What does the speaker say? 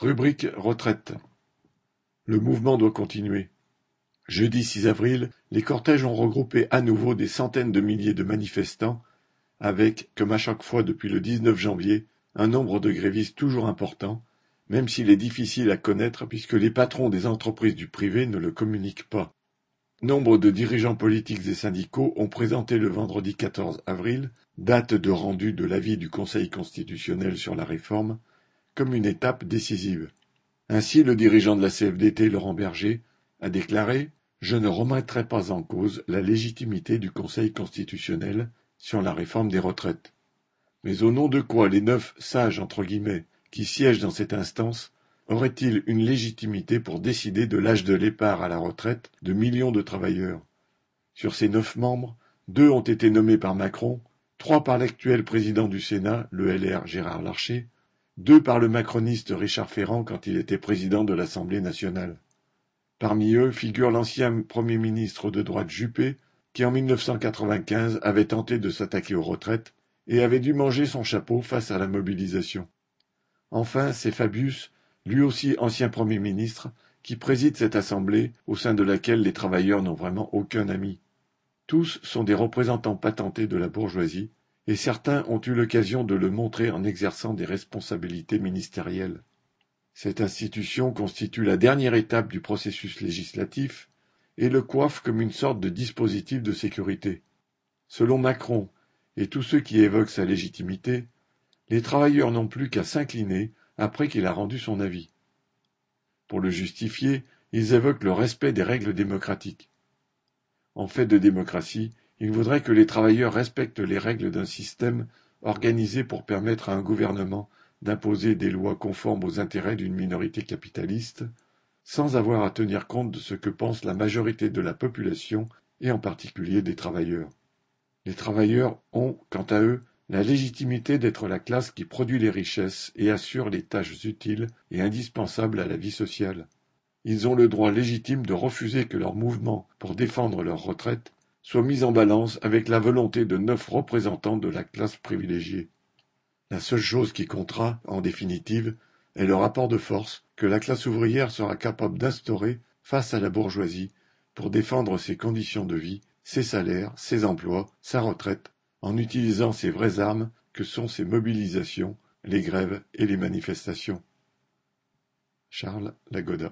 Rubrique retraite. Le mouvement doit continuer. Jeudi 6 avril, les cortèges ont regroupé à nouveau des centaines de milliers de manifestants avec, comme à chaque fois depuis le 19 janvier, un nombre de grévistes toujours important, même s'il est difficile à connaître puisque les patrons des entreprises du privé ne le communiquent pas. Nombre de dirigeants politiques et syndicaux ont présenté le vendredi 14 avril, date de rendu de l'avis du Conseil constitutionnel sur la réforme, comme une étape décisive. Ainsi, le dirigeant de la CFDT, Laurent Berger, a déclaré Je ne remettrai pas en cause la légitimité du Conseil constitutionnel sur la réforme des retraites. Mais au nom de quoi les neuf sages entre guillemets qui siègent dans cette instance auraient-ils une légitimité pour décider de l'âge de départ à la retraite de millions de travailleurs? Sur ces neuf membres, deux ont été nommés par Macron, trois par l'actuel président du Sénat, le LR Gérard Larcher, deux par le macroniste Richard Ferrand quand il était président de l'Assemblée nationale. Parmi eux figure l'ancien Premier ministre de droite Juppé, qui en 1995 avait tenté de s'attaquer aux retraites et avait dû manger son chapeau face à la mobilisation. Enfin, c'est Fabius, lui aussi ancien Premier ministre, qui préside cette assemblée au sein de laquelle les travailleurs n'ont vraiment aucun ami. Tous sont des représentants patentés de la bourgeoisie, et certains ont eu l'occasion de le montrer en exerçant des responsabilités ministérielles. Cette institution constitue la dernière étape du processus législatif et le coiffe comme une sorte de dispositif de sécurité. Selon Macron et tous ceux qui évoquent sa légitimité, les travailleurs n'ont plus qu'à s'incliner après qu'il a rendu son avis. Pour le justifier, ils évoquent le respect des règles démocratiques. En fait de démocratie, il voudrait que les travailleurs respectent les règles d'un système organisé pour permettre à un gouvernement d'imposer des lois conformes aux intérêts d'une minorité capitaliste, sans avoir à tenir compte de ce que pense la majorité de la population et en particulier des travailleurs. Les travailleurs ont, quant à eux, la légitimité d'être la classe qui produit les richesses et assure les tâches utiles et indispensables à la vie sociale. Ils ont le droit légitime de refuser que leur mouvement pour défendre leur retraite soit mise en balance avec la volonté de neuf représentants de la classe privilégiée. La seule chose qui comptera, en définitive, est le rapport de force que la classe ouvrière sera capable d'instaurer face à la bourgeoisie pour défendre ses conditions de vie, ses salaires, ses emplois, sa retraite, en utilisant ces vraies armes que sont ses mobilisations, les grèves et les manifestations. Charles Lagoda